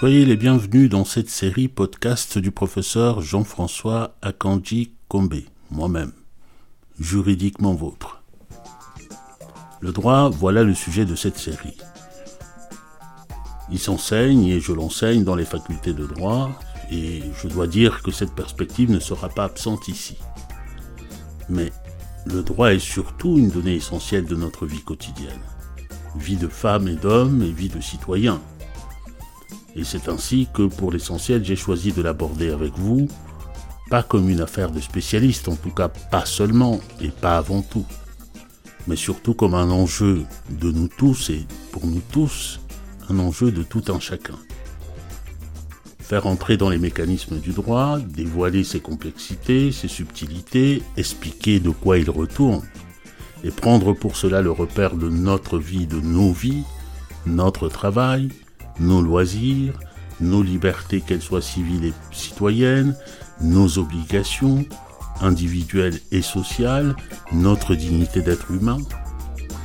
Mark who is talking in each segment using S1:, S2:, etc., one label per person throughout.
S1: Soyez les bienvenus dans cette série podcast du professeur Jean-François Akanji Kombe, moi-même, juridiquement vôtre. Le droit, voilà le sujet de cette série. Il s'enseigne et je l'enseigne dans les facultés de droit et je dois dire que cette perspective ne sera pas absente ici. Mais le droit est surtout une donnée essentielle de notre vie quotidienne. Vie de femme et d'homme et vie de citoyen. Et c'est ainsi que pour l'essentiel j'ai choisi de l'aborder avec vous, pas comme une affaire de spécialiste, en tout cas pas seulement et pas avant tout, mais surtout comme un enjeu de nous tous et pour nous tous, un enjeu de tout un chacun. Faire entrer dans les mécanismes du droit, dévoiler ses complexités, ses subtilités, expliquer de quoi il retourne, et prendre pour cela le repère de notre vie, de nos vies, notre travail, nos loisirs, nos libertés, qu'elles soient civiles et citoyennes, nos obligations individuelles et sociales, notre dignité d'être humain.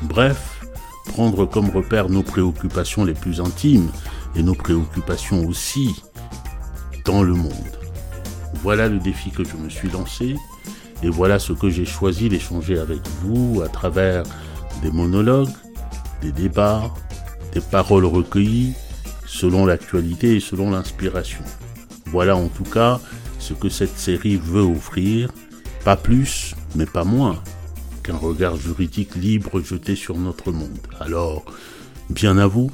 S1: Bref, prendre comme repère nos préoccupations les plus intimes et nos préoccupations aussi dans le monde. Voilà le défi que je me suis lancé et voilà ce que j'ai choisi d'échanger avec vous à travers des monologues, des débats, des paroles recueillies, selon l'actualité et selon l'inspiration. Voilà en tout cas ce que cette série veut offrir, pas plus, mais pas moins, qu'un regard juridique libre jeté sur notre monde. Alors, bien à vous,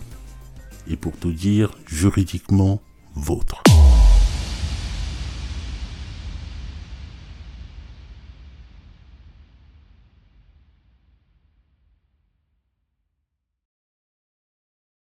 S1: et pour tout dire, juridiquement vôtre.